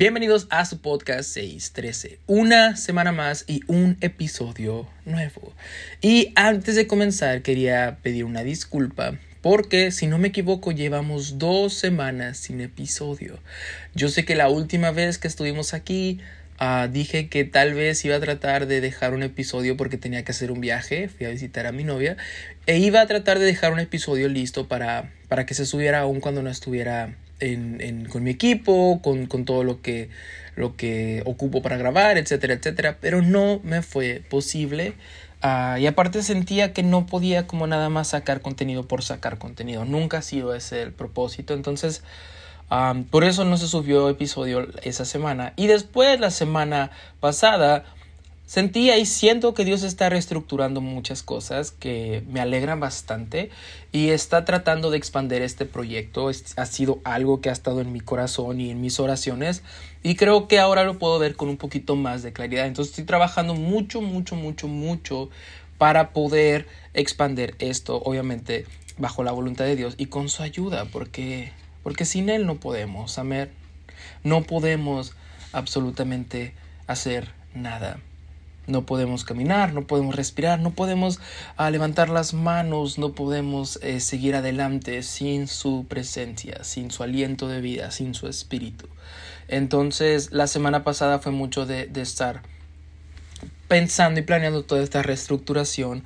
Bienvenidos a su podcast 613. Una semana más y un episodio nuevo. Y antes de comenzar quería pedir una disculpa porque si no me equivoco llevamos dos semanas sin episodio. Yo sé que la última vez que estuvimos aquí uh, dije que tal vez iba a tratar de dejar un episodio porque tenía que hacer un viaje, fui a visitar a mi novia e iba a tratar de dejar un episodio listo para, para que se subiera aún cuando no estuviera en, con mi equipo, con, todo lo que, lo que ocupo para grabar, etcétera, etcétera. Pero no me fue posible. Ah, y aparte sentía que no podía como nada más sacar contenido por sacar contenido. Nunca ha sido ese el propósito. Entonces, por eso no se subió episodio esa semana. Y después, la semana pasada, Sentía y siento que Dios está reestructurando muchas cosas que me alegran bastante y está tratando de expandir este proyecto. ha sido algo que ha estado en mi corazón y en mis oraciones y creo que ahora lo puedo ver con un poquito más de claridad. Entonces estoy trabajando mucho, mucho, mucho, mucho para poder expandir esto, obviamente bajo la voluntad de Dios y con su ayuda, porque, porque sin Él no podemos, amén. No podemos absolutamente hacer nada no podemos caminar, no podemos respirar, no podemos ah, levantar las manos, no podemos eh, seguir adelante sin su presencia, sin su aliento de vida, sin su espíritu. Entonces, la semana pasada fue mucho de, estar pensando y planeando toda esta reestructuración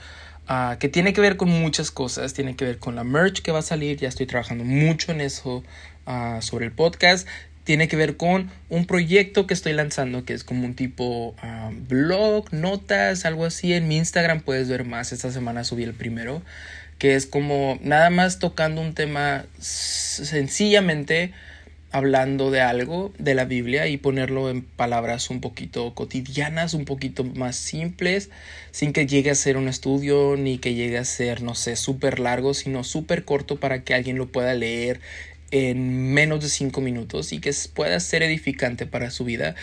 ah, que tiene que ver con muchas cosas, tiene que ver con la merch que va a salir, ya estoy trabajando mucho en eso ah, sobre el podcast, tiene que ver con un proyecto que estoy lanzando que es como un tipo ah, blog, notas, algo así. En mi Instagram puedes ver más. Esta semana subí el primero. Que es como nada más tocando un tema sencillamente hablando de algo de la Biblia y ponerlo en palabras un poquito cotidianas, un poquito más simples, sin que llegue a ser un estudio ni que llegue a ser, no sé, súper largo, sino súper corto para que alguien lo pueda leer en menos de cinco minutos y que pueda ser edificante para su vida.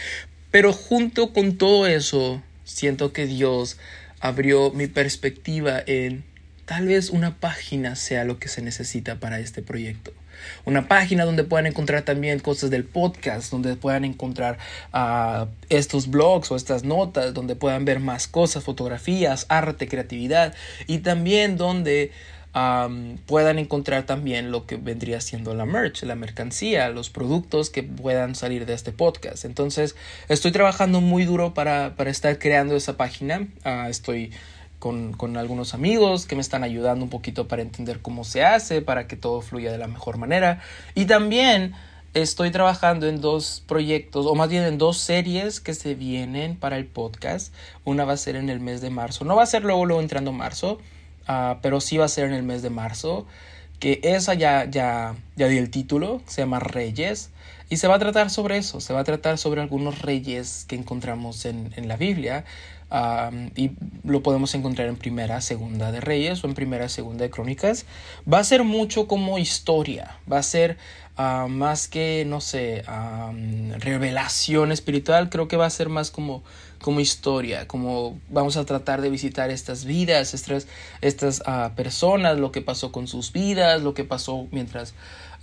Pero junto con todo eso, siento que Dios abrió mi perspectiva en tal vez una página sea lo que se necesita para este proyecto. Una página donde puedan encontrar también cosas del podcast, donde puedan encontrar uh, estos blogs o estas notas, donde puedan ver más cosas, fotografías, arte, creatividad y también donde puedan encontrar también lo que vendría siendo la merch, la mercancía, los productos que puedan salir de este podcast. Entonces, estoy trabajando muy duro para, estar creando esa página. Ah, estoy con, con, algunos amigos que me están ayudando un poquito para entender cómo se hace, para que todo fluya de la mejor manera. Y también estoy trabajando en dos proyectos, o más bien en dos series que se vienen para el podcast. Una va a ser en el mes de marzo. No va a ser luego, luego entrando marzo Ah, pero sí va a ser en el mes de marzo, que esa ya, ya, ya di el título, se llama Reyes, y se va a tratar sobre eso, se va a tratar sobre algunos reyes que encontramos en, en la Biblia, y lo podemos encontrar en primera, segunda de Reyes o en primera, segunda de Crónicas. Va a ser mucho como historia, va a ser ah, más que, no sé, revelación espiritual, creo que va a ser más como como historia, como vamos a tratar de visitar estas vidas, estas, estas uh, personas, lo que pasó con sus vidas, lo que pasó mientras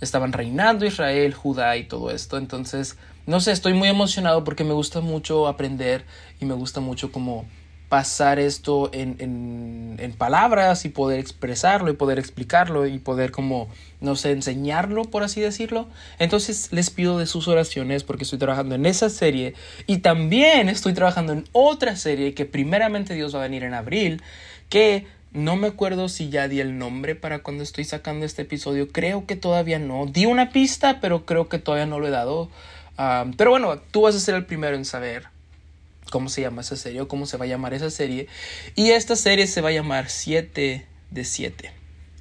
estaban reinando Israel, Judá y todo esto. Entonces, no sé, estoy muy emocionado porque me gusta mucho aprender y me gusta mucho como pasar esto en, en, en, palabras y poder expresarlo y poder explicarlo y poder como, no sé, enseñarlo, por así decirlo. Entonces les pido de sus oraciones porque estoy trabajando en esa serie y también estoy trabajando en otra serie que primeramente Dios va a venir en abril, que no me acuerdo si ya di el nombre para cuando estoy sacando este episodio, creo que todavía no. Di una pista, pero creo que todavía no lo he dado. Ah, pero bueno, tú vas a ser el primero en saber cómo se llama esa serie o cómo se va a llamar esa serie. Y esta serie se va a llamar 7 de 7.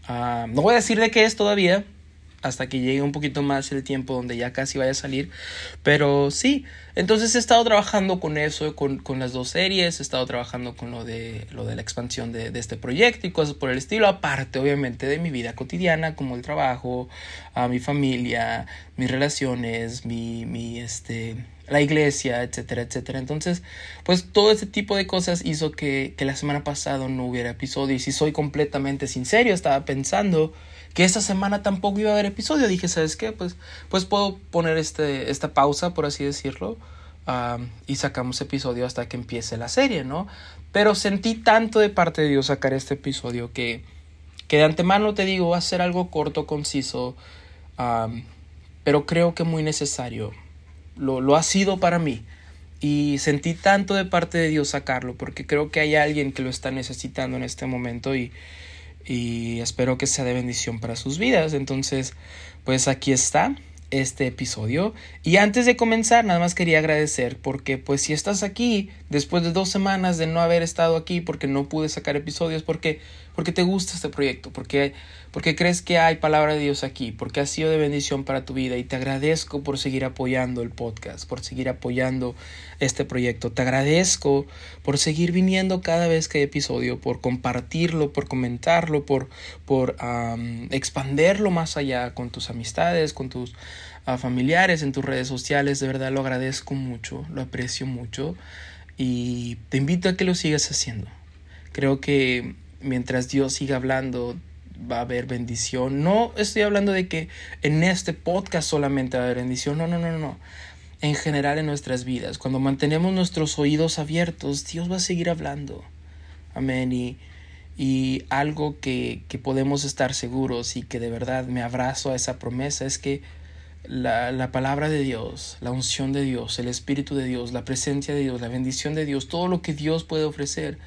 Ah, no voy a decir de qué es todavía, hasta que llegue un poquito más el tiempo donde ya casi vaya a salir. Pero sí, entonces he estado trabajando con eso, con, con, las dos series, he estado trabajando con lo de, lo de la expansión de, de, este proyecto y cosas por el estilo, aparte obviamente de mi vida cotidiana, como el trabajo, a mi familia, mis relaciones, mi, mi este, la iglesia, etcétera, etcétera. Entonces, pues todo ese tipo de cosas hizo que, que la semana pasada no hubiera episodio. Y si soy completamente sincero, estaba pensando que esta semana tampoco iba a haber episodio. Dije, ¿sabes qué? Pues, pues puedo poner este, esta pausa, por así decirlo, y sacamos episodio hasta que empiece la serie, ¿no? Pero sentí tanto de parte de Dios sacar este episodio que, que de antemano te digo, va a ser algo corto, conciso, pero creo que muy necesario. Lo, lo ha sido para mí. Y sentí tanto de parte de Dios sacarlo, porque creo que hay alguien que lo está necesitando en este momento y, y espero que sea de bendición para sus vidas. Entonces, pues aquí está este episodio. Y antes de comenzar, nada más quería agradecer porque pues si estás aquí después de dos semanas de no haber estado aquí porque no pude sacar episodios, porque, porque te gusta este proyecto, porque, porque crees que hay palabra de Dios aquí, porque ha sido de bendición para tu vida y te agradezco por seguir apoyando el podcast, por seguir apoyando este proyecto. Te agradezco por seguir viniendo cada vez que hay episodio, por compartirlo, por comentarlo, por, por expanderlo más allá con tus amistades, con tus ah, familiares, en tus redes sociales. De verdad lo agradezco mucho, lo aprecio mucho y te invito a que lo sigas haciendo. Creo que mientras Dios siga hablando, va a haber bendición. No estoy hablando de que en este podcast solamente va a haber bendición. No, no, no, no. En general en nuestras vidas. Cuando mantenemos nuestros oídos abiertos, Dios va a seguir hablando. Amén. Y, y algo que, que podemos estar seguros y que de verdad me abrazo a esa promesa es que la, la, palabra de Dios, la unción de Dios, el Espíritu de Dios, la presencia de Dios, la bendición de Dios, todo lo que Dios puede ofrecer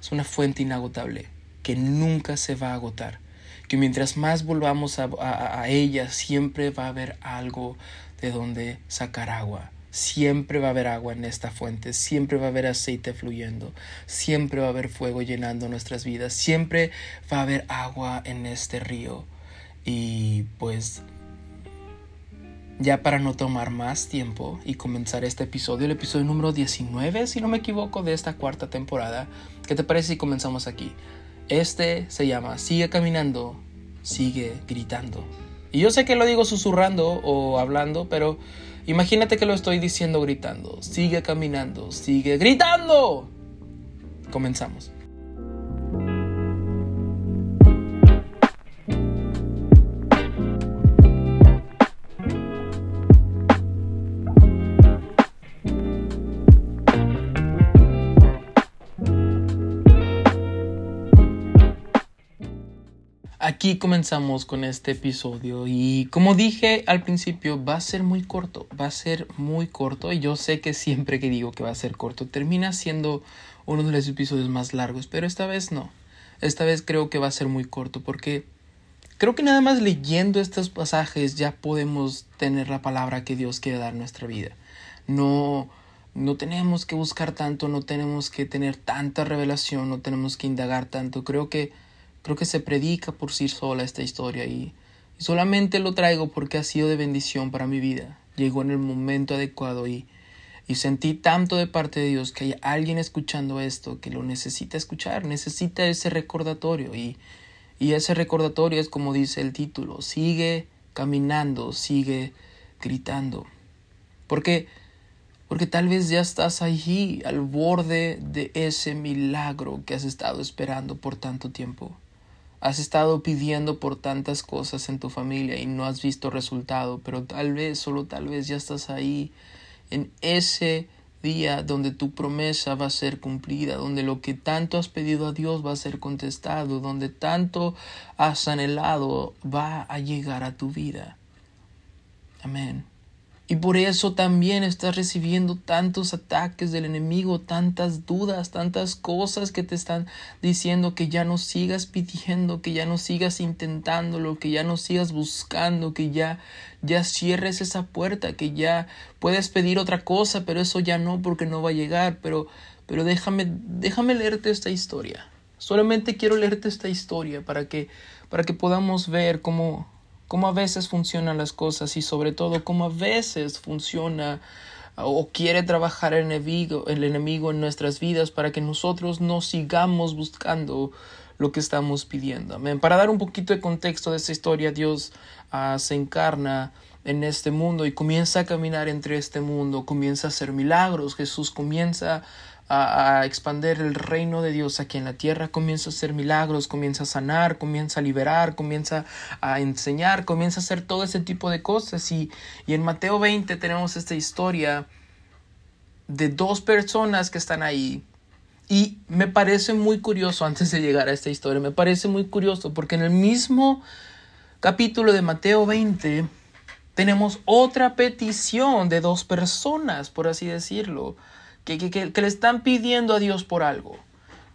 es una fuente inagotable que nunca se va a agotar. Que mientras más volvamos a, ella, siempre va a haber algo de donde sacar agua. Siempre va a haber agua en esta fuente, siempre va a haber aceite fluyendo, siempre va a haber fuego llenando nuestras vidas, siempre va a haber agua en este río. Y pues ya para no tomar más tiempo y comenzar este episodio, el episodio número 19, si no me equivoco, de esta cuarta temporada, ¿qué te parece si comenzamos aquí? Este se llama Sigue caminando, sigue gritando. Y yo sé que lo digo susurrando o hablando, pero imagínate que lo estoy diciendo gritando. Sigue caminando, sigue gritando. Comenzamos. Aquí comenzamos con este episodio y como dije al principio va a ser muy corto, va a ser muy corto y yo sé que siempre que digo que va a ser corto termina siendo uno de los episodios más largos, pero esta vez no, esta vez creo que va a ser muy corto porque creo que nada más leyendo estos pasajes ya podemos tener la palabra que Dios quiere dar en nuestra vida. No, no tenemos que buscar tanto, no tenemos que tener tanta revelación, no tenemos que indagar tanto, creo que Creo que se predica por sí sola esta historia y, solamente lo traigo porque ha sido de bendición para mi vida. Llegó en el momento adecuado y, y sentí tanto de parte de Dios que hay alguien escuchando esto que lo necesita escuchar, necesita ese recordatorio y, y ese recordatorio es como dice el título, sigue caminando, sigue gritando. Porque porque tal vez ya estás allí al borde de ese milagro que has estado esperando por tanto tiempo. Has estado pidiendo por tantas cosas en tu familia y no has visto resultado, pero tal vez, solo tal vez ya estás ahí en ese día donde tu promesa va a ser cumplida, donde lo que tanto has pedido a Dios va a ser contestado, donde tanto has anhelado va a llegar a tu vida. Amén. Y por eso también estás recibiendo tantos ataques del enemigo, tantas dudas, tantas cosas que te están diciendo que ya no sigas pidiendo, que ya no sigas intentándolo, que ya no sigas buscando, que ya ya cierres esa puerta, que ya puedes pedir otra cosa, pero eso ya no porque no va a llegar, pero pero déjame déjame leerte esta historia. Solamente quiero leerte esta historia para que para que podamos ver cómo cómo a veces funcionan las cosas y sobre todo cómo a veces funciona o quiere trabajar el enemigo, el enemigo en nuestras vidas para que nosotros no sigamos buscando lo que estamos pidiendo. Para dar un poquito de contexto de esta historia, Dios ah, se encarna en este mundo y comienza a caminar entre este mundo, comienza a hacer milagros, Jesús comienza a, a, expander el reino de Dios aquí en la tierra, comienza a hacer milagros, comienza a sanar, comienza a liberar, comienza a enseñar, comienza a hacer todo ese tipo de cosas. Y, y en Mateo 20 tenemos esta historia de dos personas que están ahí. Y me parece muy curioso, antes de llegar a esta historia, me parece muy curioso porque en el mismo capítulo de Mateo 20 tenemos otra petición de dos personas, por así decirlo, que, que, le están pidiendo a Dios por algo.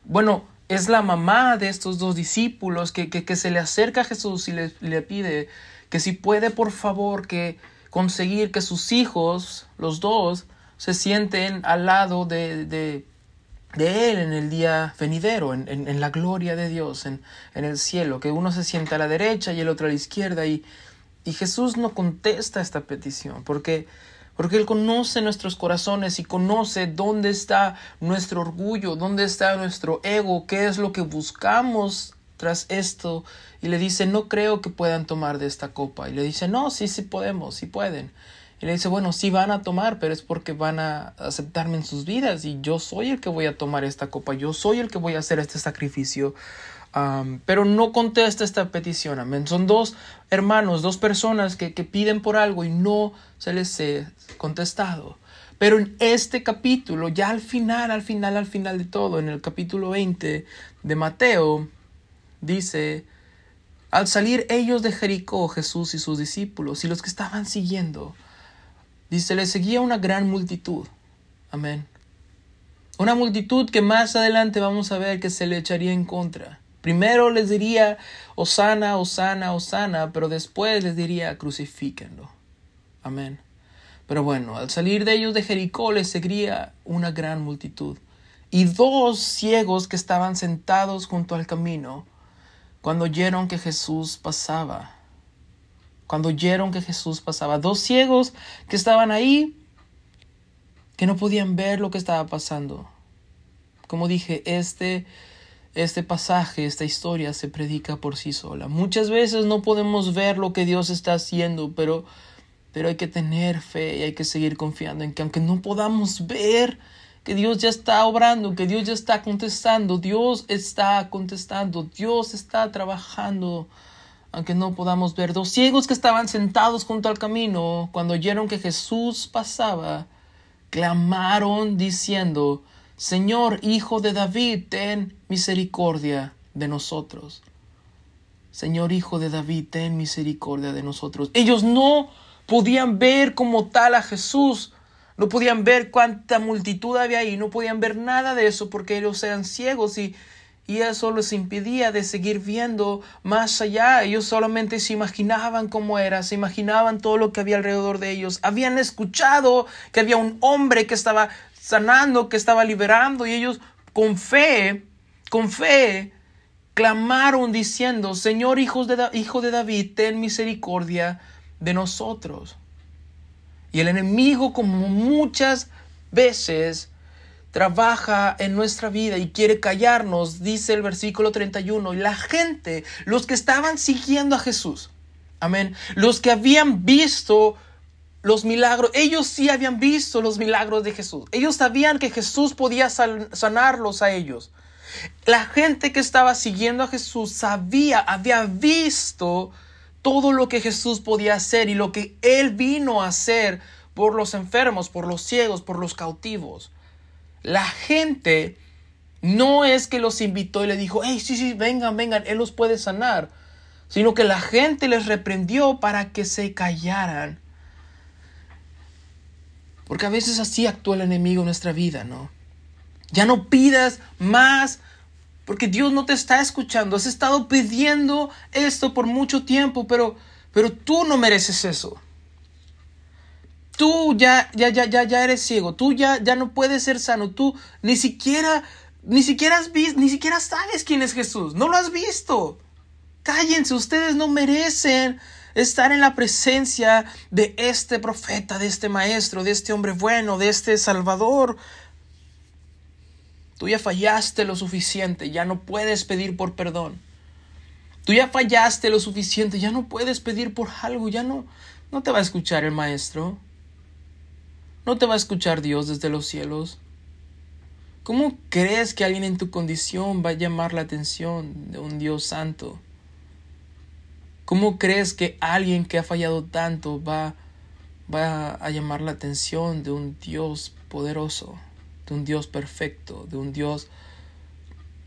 Bueno, es la mamá de estos dos discípulos que, que, se le acerca a Jesús y le, le, pide que si puede por favor que conseguir que sus hijos, los dos, se sienten al lado de, de, de Él en el día venidero, en, en, en la gloria de Dios, en, en, el cielo, que uno se sienta a la derecha y el otro a la izquierda. Y, y Jesús no contesta esta petición, porque, porque Él conoce nuestros corazones y conoce dónde está nuestro orgullo, dónde está nuestro ego, qué es lo que buscamos tras esto. Y le dice, no creo que puedan tomar de esta copa. Y le dice, no, sí, sí podemos, sí pueden. Y le dice, bueno, sí van a tomar, pero es porque van a aceptarme en sus vidas y yo soy el que voy a tomar esta copa, yo soy el que voy a hacer este sacrificio. Pero no contesta esta petición, amén. Son dos hermanos, dos personas que, que piden por algo y no se les ha contestado. Pero en este capítulo, ya al final, al final, al final de todo, en el capítulo 20 de Mateo, dice, al salir ellos de Jericó, Jesús y sus discípulos y los que estaban siguiendo, Dice, le seguía una gran multitud. Amén. Una multitud que más adelante vamos a ver que se le echaría en contra. Primero les diría, Osana, Osana, Osana, pero después les diría, crucifíquenlo. Amén. Pero bueno, al salir de ellos de Jericó les seguía una gran multitud. Y dos ciegos que estaban sentados junto al camino, cuando oyeron que Jesús pasaba, cuando oyeron que Jesús pasaba. Dos ciegos que estaban ahí, que no podían ver lo que estaba pasando. Como dije, este, este pasaje, esta historia se predica por sí sola. Muchas veces no podemos ver lo que Dios está haciendo, pero, pero hay que tener fe y hay que seguir confiando en que aunque no podamos ver, que Dios ya está obrando, que Dios ya está contestando, Dios está contestando, Dios está trabajando aunque no podamos ver, dos ciegos que estaban sentados junto al camino, cuando oyeron que Jesús pasaba, clamaron diciendo, Señor, Hijo de David, ten misericordia de nosotros. Señor, Hijo de David, ten misericordia de nosotros. Ellos no podían ver como tal a Jesús, no podían ver cuánta multitud había ahí, no podían ver nada de eso porque ellos eran ciegos y y eso les impedía de seguir viendo más allá. Ellos solamente se imaginaban cómo era, se imaginaban todo lo que había alrededor de ellos. Habían escuchado que había un hombre que estaba sanando, que estaba liberando y ellos con fe, con fe, clamaron diciendo, Señor hijo de, hijo de David, ten misericordia de nosotros. Y el enemigo, como muchas veces, trabaja en nuestra vida y quiere callarnos, dice el versículo 31, y la gente, los que estaban siguiendo a Jesús, amén, los que habían visto los milagros, ellos sí habían visto los milagros de Jesús, ellos sabían que Jesús podía sanarlos a ellos. La gente que estaba siguiendo a Jesús sabía, había visto todo lo que Jesús podía hacer y lo que Él vino a hacer por los enfermos, por los ciegos, por los cautivos. La gente no es que los invitó y le dijo, hey, sí, sí, vengan, vengan, Él los puede sanar, sino que la gente les reprendió para que se callaran. Porque a veces así actúa el enemigo en nuestra vida, ¿no? Ya no pidas más porque Dios no te está escuchando. Has estado pidiendo esto por mucho tiempo, pero, pero tú no mereces eso tú ya, ya, ya, ya, ya eres ciego, tú ya, ya no puedes ser sano, tú ni siquiera, ni siquiera has visto, ni siquiera sabes quién es Jesús, no lo has visto. Cállense, ustedes no merecen estar en la presencia de este profeta, de este maestro, de este hombre bueno, de este salvador. Tú ya fallaste lo suficiente, ya no puedes pedir por perdón. Tú ya fallaste lo suficiente, ya no puedes pedir por algo, ya no, no te va a escuchar el Maestro. No te va a escuchar Dios desde los cielos. ¿Cómo crees que alguien en tu condición va a llamar la atención de un Dios santo? ¿Cómo crees que alguien que ha fallado tanto va, va a llamar la atención de un Dios poderoso, de un Dios perfecto, de un Dios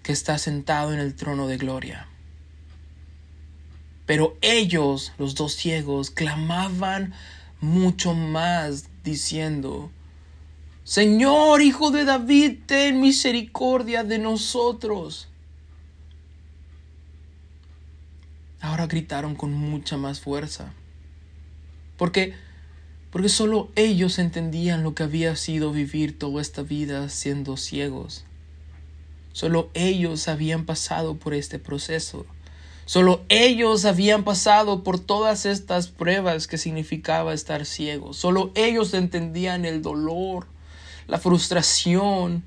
que está sentado en el trono de gloria? Pero ellos, los dos ciegos, clamaban mucho más diciendo, Señor, Hijo de David, ten misericordia de nosotros. Ahora gritaron con mucha más fuerza. Porque porque solo ellos entendían lo que había sido vivir toda esta vida siendo ciegos. Solo ellos habían pasado por este proceso. Solo ellos habían pasado por todas estas pruebas que significaba estar ciegos. Solo ellos entendían el dolor, la frustración,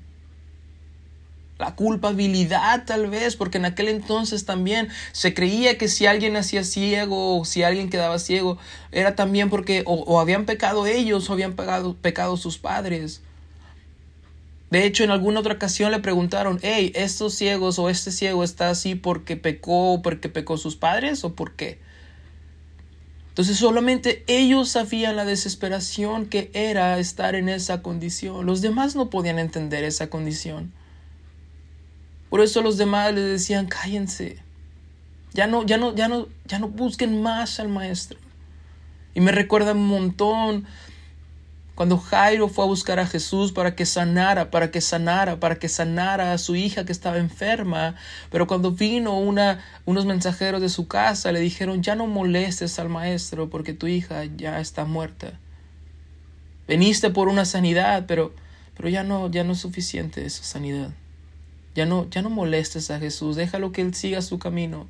la culpabilidad tal vez, porque en aquel entonces también se creía que si alguien hacía ciego o si alguien quedaba ciego, era también porque o, habían pecado ellos o habían pecado, pecado sus padres. De hecho, en alguna otra ocasión le preguntaron, hey, ¿estos ciegos o este ciego está así porque pecó o porque pecó sus padres o por qué? Entonces solamente ellos sabían la desesperación que era estar en esa condición. Los demás no podían entender esa condición. Por eso los demás les decían, cállense. Ya no, ya no, ya no, ya no busquen más al maestro. Y me recuerda un montón cuando Jairo fue a buscar a Jesús para que sanara, para que sanara, para que sanara a su hija que estaba enferma, pero cuando vino una, unos mensajeros de su casa le dijeron, ya no molestes al maestro porque tu hija ya está muerta. Veniste por una sanidad, pero, pero ya, no, ya no es suficiente esa sanidad. Ya no, ya no molestes a Jesús, déjalo que Él siga su camino.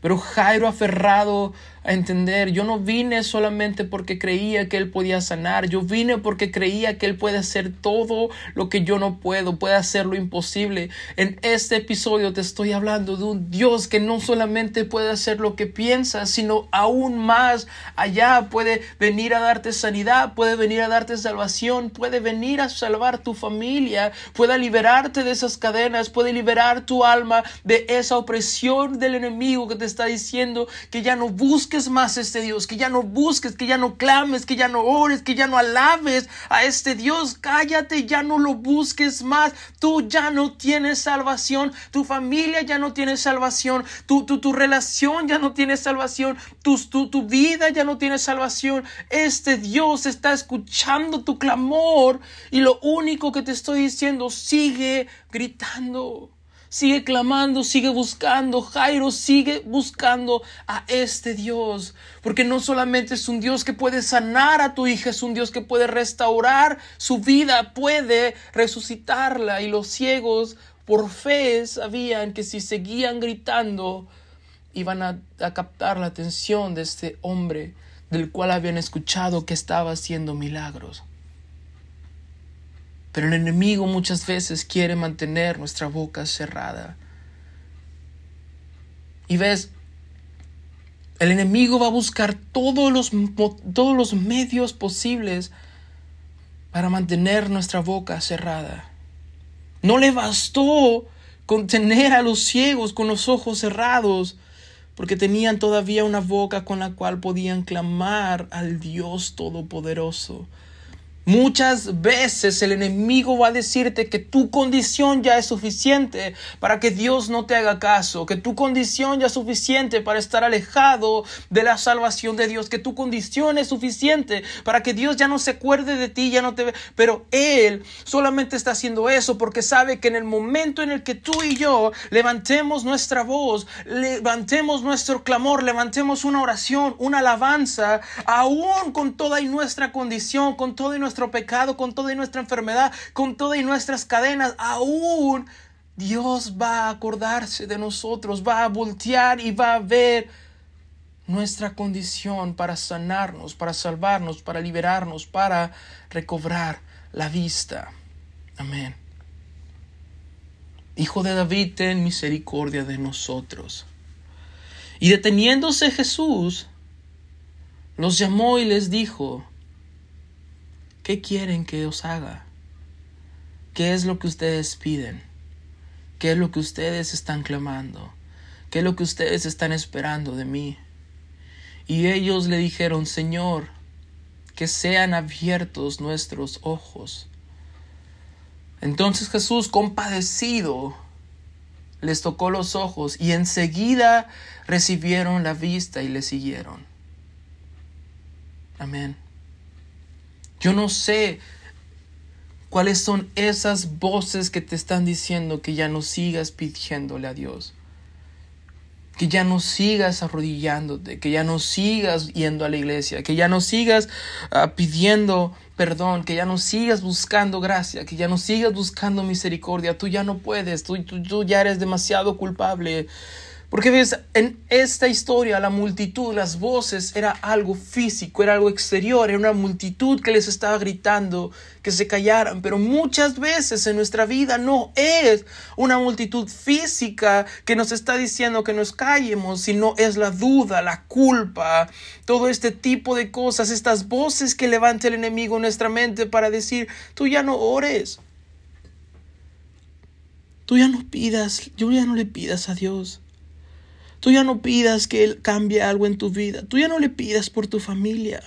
Pero Jairo aferrado a entender, yo no vine solamente porque creía que Él podía sanar, yo vine porque creía que Él puede hacer todo lo que yo no puedo, puede hacer lo imposible. En este episodio te estoy hablando de un Dios que no solamente puede hacer lo que piensas, sino aún más allá puede venir a darte sanidad, puede venir a darte salvación, puede venir a salvar tu familia, puede liberarte de esas cadenas, puede liberar tu alma de esa opresión del enemigo que te está diciendo que ya no busques más a este Dios, que ya no busques, que ya no clames, que ya no ores, que ya no alabes a este Dios. Cállate, ya no lo busques más. Tú ya no tienes salvación, tu familia ya no tiene salvación, tu, tu, tu relación ya no tiene salvación, tu, tu, tu vida ya no tiene salvación. Este Dios está escuchando tu clamor y lo único que te estoy diciendo, sigue gritando. Sigue clamando, sigue buscando. Jairo sigue buscando a este Dios. Porque no solamente es un Dios que puede sanar a tu hija, es un Dios que puede restaurar su vida, puede resucitarla. Y los ciegos por fe sabían que si seguían gritando, iban a, captar la atención de este hombre del cual habían escuchado que estaba haciendo milagros. Pero el enemigo muchas veces quiere mantener nuestra boca cerrada. Y ves, el enemigo va a buscar todos los, todos los medios posibles para mantener nuestra boca cerrada. No le bastó con tener a los ciegos con los ojos cerrados, porque tenían todavía una boca con la cual podían clamar al Dios Todopoderoso. Muchas veces el enemigo va a decirte que tu condición ya es suficiente para que Dios no te haga caso, que tu condición ya es suficiente para estar alejado de la salvación de Dios, que tu condición es suficiente para que Dios ya no se acuerde de ti, ya no te ve. Pero Él solamente está haciendo eso porque sabe que en el momento en el que tú y yo levantemos nuestra voz, levantemos nuestro clamor, levantemos una oración, una alabanza, aún con toda y nuestra condición, con toda y nuestra pecado, con toda nuestra enfermedad, con todas nuestras cadenas, aún Dios va a acordarse de nosotros, va a voltear y va a ver nuestra condición para sanarnos, para salvarnos, para liberarnos, para recobrar la vista. Amén. Hijo de David, ten misericordia de nosotros. Y deteniéndose Jesús, los llamó y les dijo, ¿qué quieren que os haga? ¿Qué es lo que ustedes piden? ¿Qué es lo que ustedes están clamando? ¿Qué es lo que ustedes están esperando de mí? Y ellos le dijeron, Señor, que sean abiertos nuestros ojos. Entonces Jesús, compadecido, les tocó los ojos y enseguida recibieron la vista y le siguieron. Amén. Yo no sé cuáles son esas voces que te están diciendo que ya no sigas pidiéndole a Dios. Que ya no sigas arrodillándote, que ya no sigas yendo a la iglesia, que ya no sigas ah, pidiendo perdón, que ya no sigas buscando gracia, que ya no sigas buscando misericordia. Tú ya no puedes, tú, tú ya eres demasiado culpable. Porque ves, en esta historia la multitud, las voces, era algo físico, era algo exterior, era una multitud que les estaba gritando que se callaran. Pero muchas veces en nuestra vida no es una multitud física que nos está diciendo que nos callemos, sino es la duda, la culpa, todo este tipo de cosas, estas voces que levanta el enemigo en nuestra mente para decir, tú ya no ores. Tú ya no pidas, yo ya no le pidas a Dios. Tú ya no pidas que Él cambie algo en tu vida. Tú ya no le pidas por tu familia.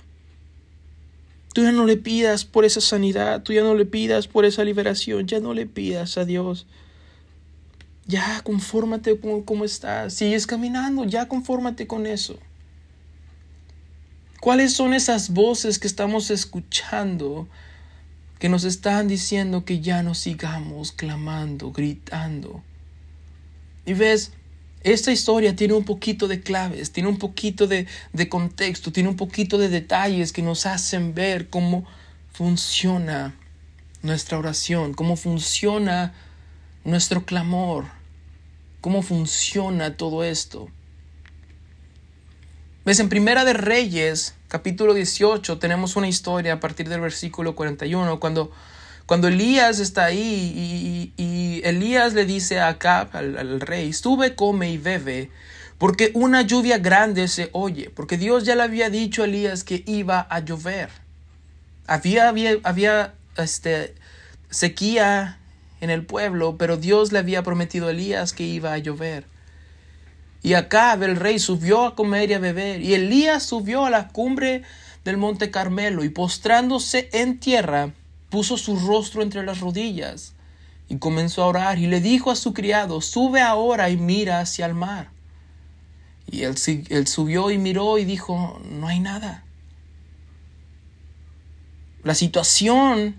Tú ya no le pidas por esa sanidad. Tú ya no le pidas por esa liberación. Ya no le pidas a Dios. Ya confórmate con cómo estás. Sigues caminando. Ya confórmate con eso. ¿Cuáles son esas voces que estamos escuchando que nos están diciendo que ya no sigamos clamando, gritando? Y ves, esta historia tiene un poquito de claves, tiene un poquito de, contexto, tiene un poquito de detalles que nos hacen ver cómo funciona nuestra oración, cómo funciona nuestro clamor, cómo funciona todo esto. Ves, en Primera de Reyes, capítulo 18, tenemos una historia a partir del versículo 41, cuando cuando Elías está ahí y, Elías le dice a Acab, al, rey, sube, come y bebe, porque una lluvia grande se oye, porque Dios ya le había dicho a Elías que iba a llover. Había, había, había este, sequía en el pueblo, pero Dios le había prometido a Elías que iba a llover. Y Acab, el rey, subió a comer y a beber, y Elías subió a la cumbre del monte Carmelo, y postrándose en tierra, puso su rostro entre las rodillas y comenzó a orar y le dijo a su criado, sube ahora y mira hacia el mar. Y él, subió y miró y dijo, no hay nada. La situación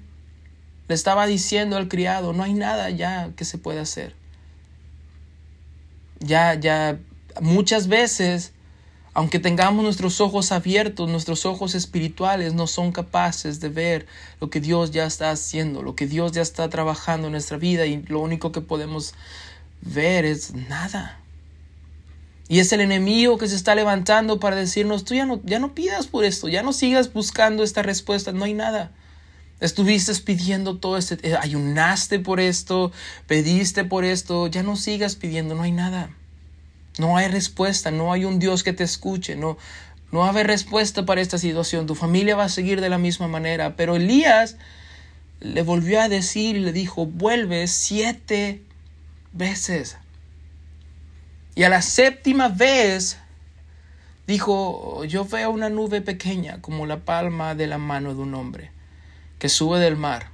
le estaba diciendo al criado, no hay nada ya que se pueda hacer. Ya, ya, muchas veces aunque tengamos nuestros ojos abiertos, nuestros ojos espirituales no son capaces de ver lo que Dios ya está haciendo, lo que Dios ya está trabajando en nuestra vida y lo único que podemos ver es nada. Y es el enemigo que se está levantando para decirnos, tú ya no, ya no pidas por esto, ya no sigas buscando esta respuesta, no hay nada. Estuviste pidiendo todo este, eh, ayunaste por esto, pediste por esto, ya no sigas pidiendo, no hay nada. No hay respuesta, no hay un Dios que te escuche, no, no va respuesta para esta situación. Tu familia va a seguir de la misma manera. Pero Elías le volvió a decir y le dijo, vuelve siete veces. Y a la séptima vez dijo, yo veo una nube pequeña como la palma de la mano de un hombre que sube del mar.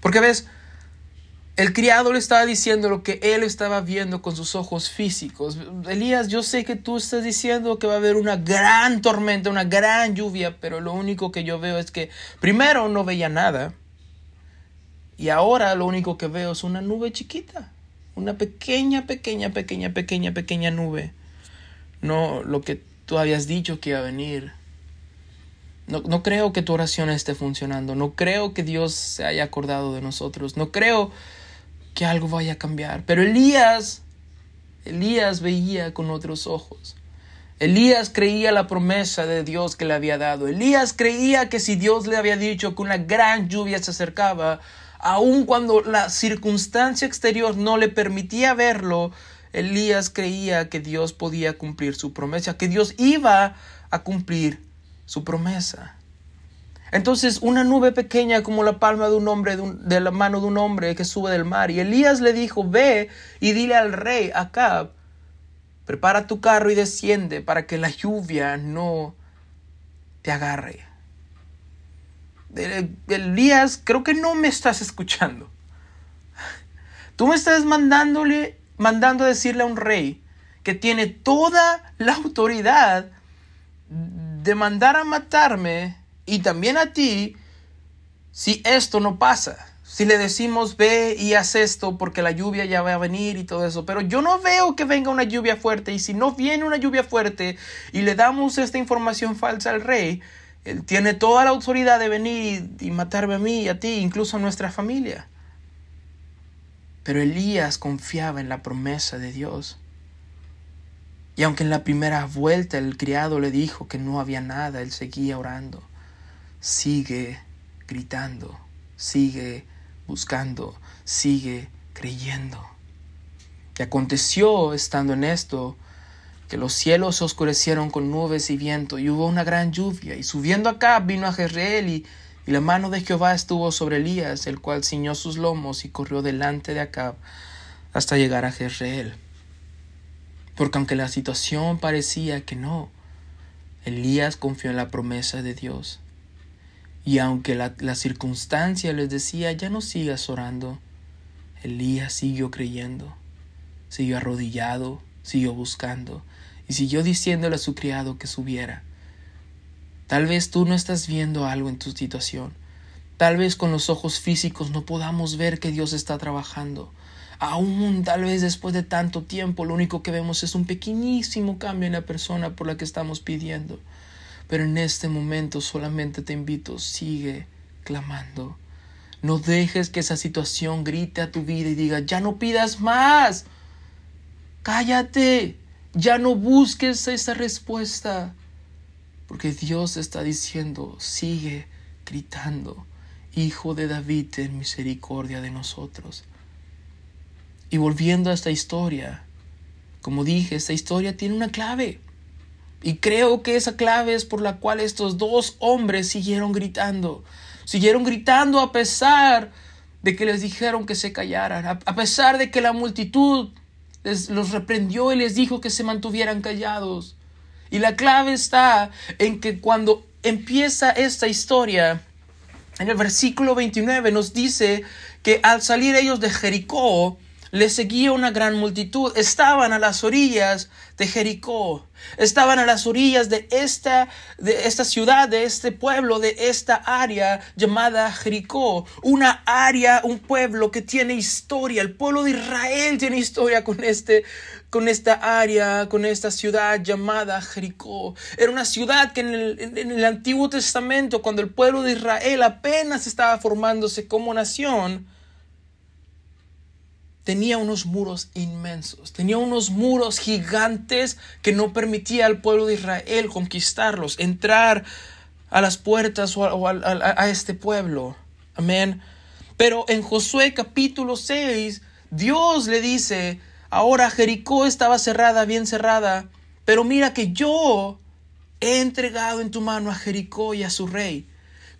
Porque ves, el criado le estaba diciendo lo que él estaba viendo con sus ojos físicos. Elías, yo sé que tú estás diciendo que va a haber una gran tormenta, una gran lluvia, pero lo único que yo veo es que primero no veía nada y ahora lo único que veo es una nube chiquita, una pequeña, pequeña, pequeña, pequeña, pequeña nube. No lo que tú habías dicho que iba a venir. No, no creo que tu oración esté funcionando. No creo que Dios se haya acordado de nosotros. No creo que algo vaya a cambiar. Pero Elías, Elías veía con otros ojos. Elías creía la promesa de Dios que le había dado. Elías creía que si Dios le había dicho que una gran lluvia se acercaba, aun cuando la circunstancia exterior no le permitía verlo, Elías creía que Dios podía cumplir su promesa, que Dios iba a cumplir su promesa. Entonces una nube pequeña como la palma de un hombre, de, la mano de un hombre que sube del mar. Y Elías le dijo, ve y dile al rey Acab, prepara tu carro y desciende para que la lluvia no te agarre. Elías, creo que no me estás escuchando. Tú me estás mandándole, mandando a decirle a un rey que tiene toda la autoridad de mandar a matarme y también a ti si esto no pasa. Si le decimos ve y haz esto porque la lluvia ya va a venir y todo eso. Pero yo no veo que venga una lluvia fuerte. Y si no viene una lluvia fuerte y le damos esta información falsa al rey, él tiene toda la autoridad de venir y, matarme a mí y a ti, incluso a nuestra familia. Pero Elías confiaba en la promesa de Dios. Y aunque en la primera vuelta el criado le dijo que no había nada, él seguía orando sigue gritando, sigue buscando, sigue creyendo. Y aconteció, estando en esto, que los cielos se oscurecieron con nubes y viento, y hubo una gran lluvia, y subiendo acá vino a Jezreel, y, y, la mano de Jehová estuvo sobre Elías, el cual ciñó sus lomos y corrió delante de Acab hasta llegar a Jezreel. Porque aunque la situación parecía que no, Elías confió en la promesa de Dios. Y aunque la, circunstancia les decía, ya no sigas orando, Elías siguió creyendo, siguió arrodillado, siguió buscando y siguió diciéndole a su criado que subiera. Tal vez tú no estás viendo algo en tu situación. Tal vez con los ojos físicos no podamos ver que Dios está trabajando. Aún tal vez después de tanto tiempo lo único que vemos es un pequeñísimo cambio en la persona por la que estamos pidiendo. Pero en este momento solamente te invito, sigue clamando. No dejes que esa situación grite a tu vida y diga, ya no pidas más. Cállate, ya no busques esa respuesta. Porque Dios está diciendo, sigue gritando, Hijo de David, ten misericordia de nosotros. Y volviendo a esta historia, como dije, esta historia tiene una clave. Y creo que esa clave es por la cual estos dos hombres siguieron gritando. Siguieron gritando a pesar de que les dijeron que se callaran, a pesar de que la multitud los reprendió y les dijo que se mantuvieran callados. Y la clave está en que cuando empieza esta historia, en el versículo 29 nos dice que al salir ellos de Jericó, le seguía una gran multitud. Estaban a las orillas de Jericó. Estaban a las orillas de esta, de esta ciudad, de este pueblo, de esta área llamada Jericó. Una área, un pueblo que tiene historia. El pueblo de Israel tiene historia con este, con esta área, con esta ciudad llamada Jericó. Era una ciudad que en el, en el Antiguo Testamento, cuando el pueblo de Israel apenas estaba formándose como nación, tenía unos muros inmensos, tenía unos muros gigantes que no permitía al pueblo de Israel conquistarlos, entrar a las puertas o, a, este pueblo. Amén. Pero en Josué capítulo 6, Dios le dice, ahora Jericó estaba cerrada, bien cerrada, pero mira que yo he entregado en tu mano a Jericó y a su rey,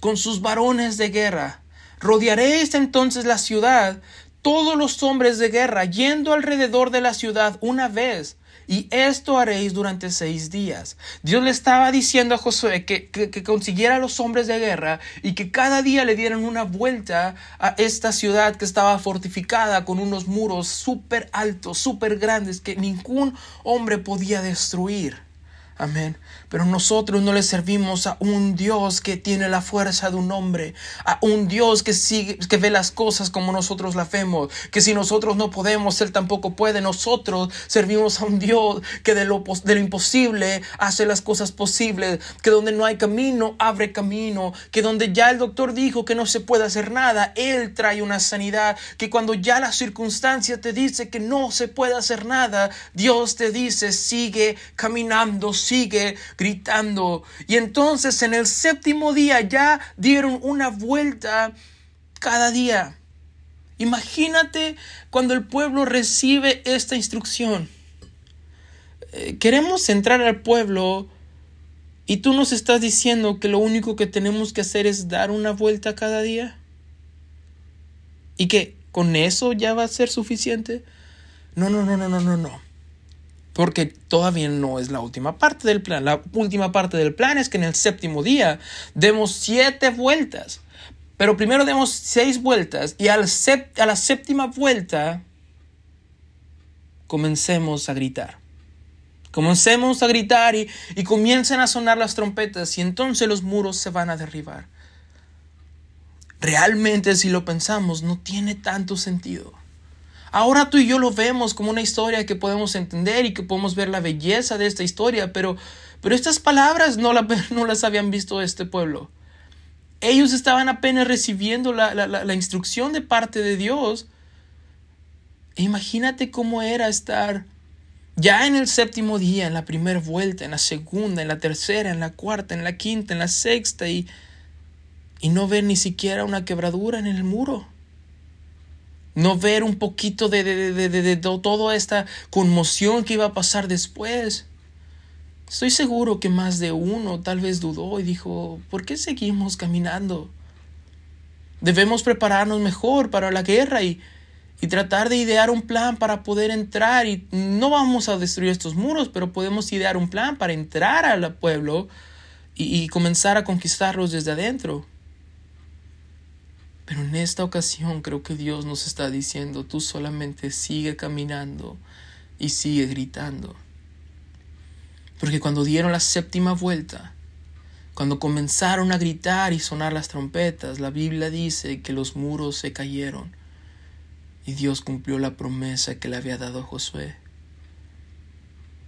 con sus varones de guerra. Rodearéis entonces la ciudad todos los hombres de guerra yendo alrededor de la ciudad una vez. Y esto haréis durante seis días. Dios le estaba diciendo a Josué que, que, consiguiera a los hombres de guerra y que cada día le dieran una vuelta a esta ciudad que estaba fortificada con unos muros súper altos, súper grandes que ningún hombre podía destruir. Amén. Pero nosotros no le servimos a un Dios que tiene la fuerza de un hombre, a un Dios que sigue, que ve las cosas como nosotros las vemos, que si nosotros no podemos, Él tampoco puede. Nosotros servimos a un Dios que de lo, de lo imposible hace las cosas posibles, que donde no hay camino, abre camino, que donde ya el doctor dijo que no se puede hacer nada, Él trae una sanidad, que cuando ya la circunstancia te dice que no se puede hacer nada, Dios te dice, sigue caminando, sigue gritando. Y entonces en el séptimo día ya dieron una vuelta cada día. Imagínate cuando el pueblo recibe esta instrucción. Eh, queremos entrar al pueblo y tú nos estás diciendo que lo único que tenemos que hacer es dar una vuelta cada día. Y que con eso ya va a ser suficiente. No, no, no, no, no, no, no. Porque todavía no es la última parte del plan. La última parte del plan es que en el séptimo día demos siete vueltas. Pero primero demos seis vueltas y a la séptima vuelta comencemos a gritar. Comencemos a gritar y, y comiencen a sonar las trompetas y entonces los muros se van a derribar. Realmente si lo pensamos no tiene tanto sentido. Ahora tú y yo lo vemos como una historia que podemos entender y que podemos ver la belleza de esta historia, pero, pero estas palabras no, las habían visto este pueblo. Ellos estaban apenas recibiendo la, instrucción de parte de Dios. imagínate cómo era estar ya en el séptimo día, en la primera vuelta, en la segunda, en la tercera, en la cuarta, en la quinta, en la sexta y, y no ver ni siquiera una quebradura en el muro. No ver un poquito de, de, de, de, toda esta conmoción que iba a pasar después. Estoy seguro que más de uno tal vez dudó y dijo, ¿por qué seguimos caminando? Debemos prepararnos mejor para la guerra y, y tratar de idear un plan para poder entrar y no vamos a destruir estos muros, pero podemos idear un plan para entrar al pueblo y, y comenzar a conquistarlos desde adentro. Pero en esta ocasión creo que Dios nos está diciendo, tú solamente sigue caminando y sigue gritando. Porque cuando dieron la séptima vuelta, cuando comenzaron a gritar y sonar las trompetas, la Biblia dice que los muros se cayeron y Dios cumplió la promesa que le había dado a Josué.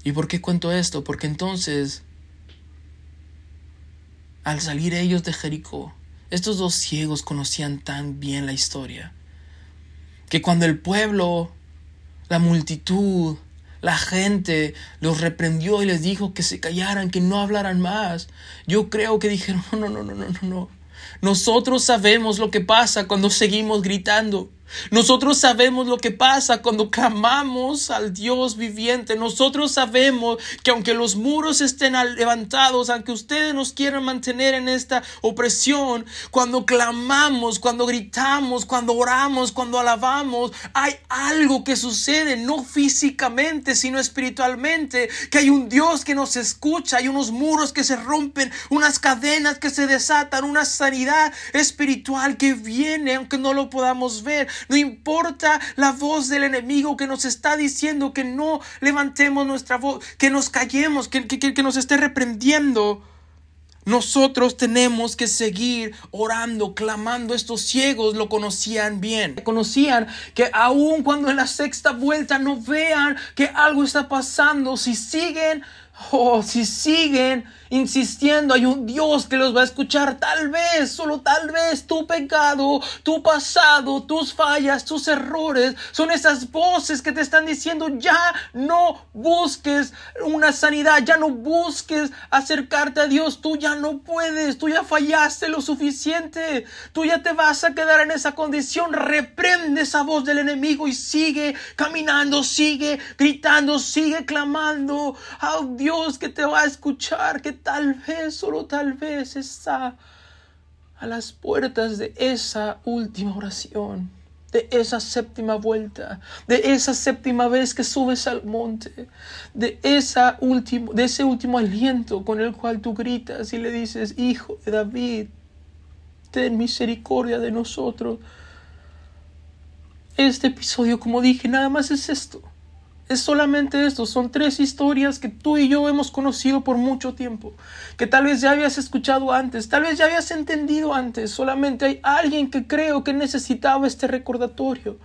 ¿Y por qué cuento esto? Porque entonces, al salir ellos de Jericó, estos dos ciegos conocían tan bien la historia, que cuando el pueblo, la multitud, la gente los reprendió y les dijo que se callaran, que no hablaran más. Yo creo que dijeron, no, no, no, no, no, no. Nosotros sabemos lo que pasa cuando seguimos gritando. Nosotros sabemos lo que pasa cuando clamamos al Dios viviente. Nosotros sabemos que aunque los muros estén levantados, aunque ustedes nos quieran mantener en esta opresión, cuando clamamos, cuando gritamos, cuando oramos, cuando alabamos, hay algo que sucede, no físicamente, sino espiritualmente, que hay un Dios que nos escucha, hay unos muros que se rompen, unas cadenas que se desatan, una sanidad espiritual que viene, aunque no lo podamos ver. No importa la voz del enemigo que nos está diciendo que no levantemos nuestra voz, que nos callemos, que, que, nos esté reprendiendo. Nosotros tenemos que seguir orando, clamando. Estos ciegos lo conocían bien. Conocían que aun cuando en la sexta vuelta no vean que algo está pasando, si siguen, oh, si siguen insistiendo, hay un Dios que los va a escuchar. Tal vez, solo tal vez, tu pecado, tu pasado, tus fallas, tus errores, son esas voces que te están diciendo, ya no busques una sanidad, ya no busques acercarte a Dios, tú ya no puedes, tú ya fallaste lo suficiente, tú ya te vas a quedar en esa condición. Reprende esa voz del enemigo y sigue caminando, sigue gritando, sigue clamando. Oh Dios que te va a escuchar, que tal vez, solo tal vez está a las puertas de esa última oración, de esa séptima vuelta, de esa séptima vez que subes al monte, de, esa último, de ese último aliento con el cual tú gritas y le dices, Hijo de David, ten misericordia de nosotros. Este episodio, como dije, nada más es esto. Es solamente esto, son tres historias que tú y yo hemos conocido por mucho tiempo, que tal vez ya habías escuchado antes, tal vez ya habías entendido antes, solamente hay alguien que creo que necesitaba este recordatorio.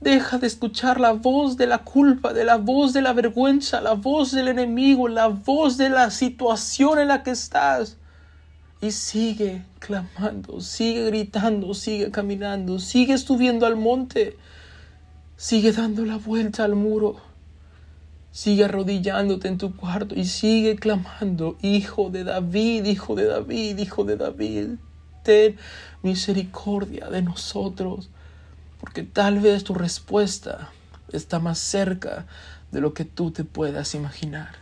Deja de escuchar la voz de la culpa, de la voz de la vergüenza, la voz del enemigo, la voz de la situación en la que estás. Y sigue clamando, sigue gritando, sigue caminando, sigue subiendo al monte. Sigue dando la vuelta al muro. Sigue arrodillándote en tu cuarto y sigue clamando, Hijo de David, Hijo de David, Hijo de David, ten misericordia de nosotros. porque tal vez tu respuesta está más cerca de lo que tú te puedas imaginar.